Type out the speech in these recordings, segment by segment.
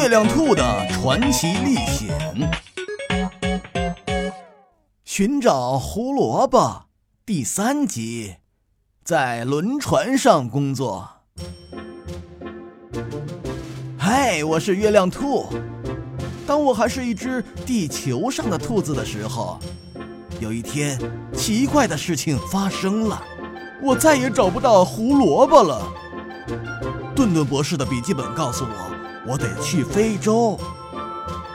月亮兔的传奇历险，寻找胡萝卜第三集，在轮船上工作。嗨，我是月亮兔。当我还是一只地球上的兔子的时候，有一天，奇怪的事情发生了，我再也找不到胡萝卜了。顿顿博士的笔记本告诉我。我得去非洲，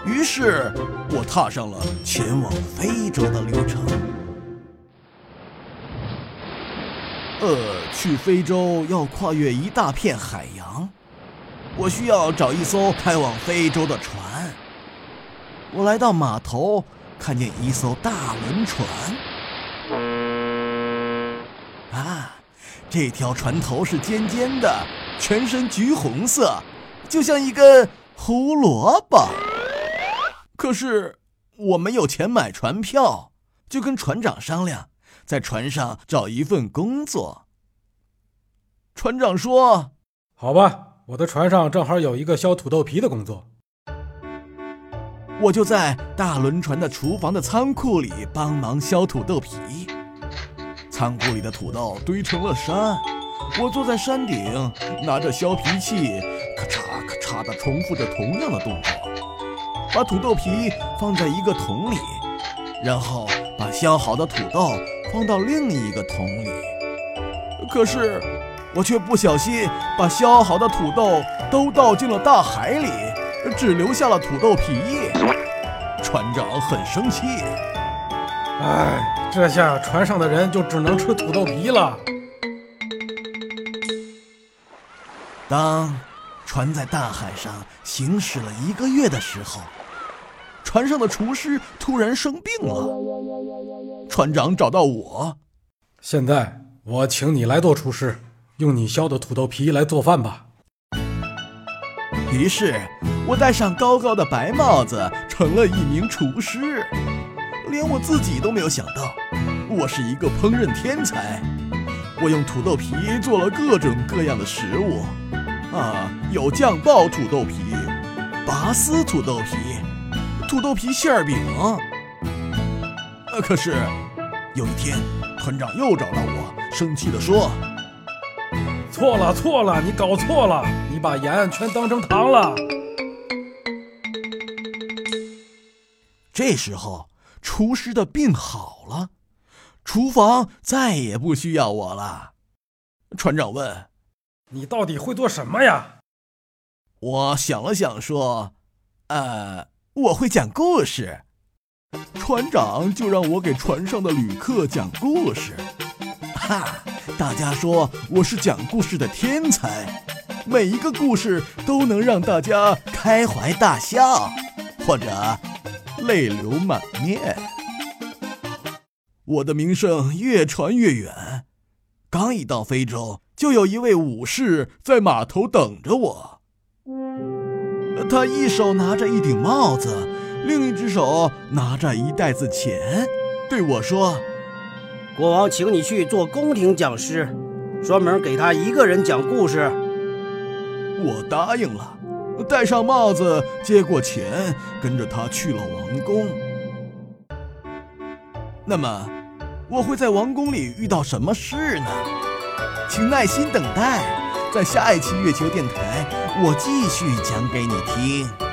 于是我踏上了前往非洲的旅程。呃，去非洲要跨越一大片海洋，我需要找一艘开往非洲的船。我来到码头，看见一艘大轮船。啊，这条船头是尖尖的，全身橘红色。就像一根胡萝卜。可是我没有钱买船票，就跟船长商量，在船上找一份工作。船长说：“好吧，我的船上正好有一个削土豆皮的工作。”我就在大轮船的厨房的仓库里帮忙削土豆皮。仓库里的土豆堆成了山，我坐在山顶，拿着削皮器。咔嚓咔嚓地重复着同样的动作，把土豆皮放在一个桶里，然后把削好的土豆放到另一个桶里。可是我却不小心把削好的土豆都倒进了大海里，只留下了土豆皮。船长很生气。哎，这下船上的人就只能吃土豆皮了。当。船在大海上行驶了一个月的时候，船上的厨师突然生病了。船长找到我，现在我请你来做厨师，用你削的土豆皮来做饭吧。于是，我戴上高高的白帽子，成了一名厨师。连我自己都没有想到，我是一个烹饪天才。我用土豆皮做了各种各样的食物。啊，有酱爆土豆皮、拔丝土豆皮、土豆皮馅儿饼。呃，可是有一天，团长又找到我，生气地说：“错了，错了，你搞错了，你把盐全当成糖了。”这时候，厨师的病好了，厨房再也不需要我了。船长问。你到底会做什么呀？我想了想，说：“呃，我会讲故事。”船长就让我给船上的旅客讲故事。哈，大家说我是讲故事的天才，每一个故事都能让大家开怀大笑，或者泪流满面。我的名声越传越远，刚一到非洲。就有一位武士在码头等着我。他一手拿着一顶帽子，另一只手拿着一袋子钱，对我说：“国王请你去做宫廷讲师，专门给他一个人讲故事。”我答应了，戴上帽子，接过钱，跟着他去了王宫。那么，我会在王宫里遇到什么事呢？请耐心等待，在下一期月球电台，我继续讲给你听。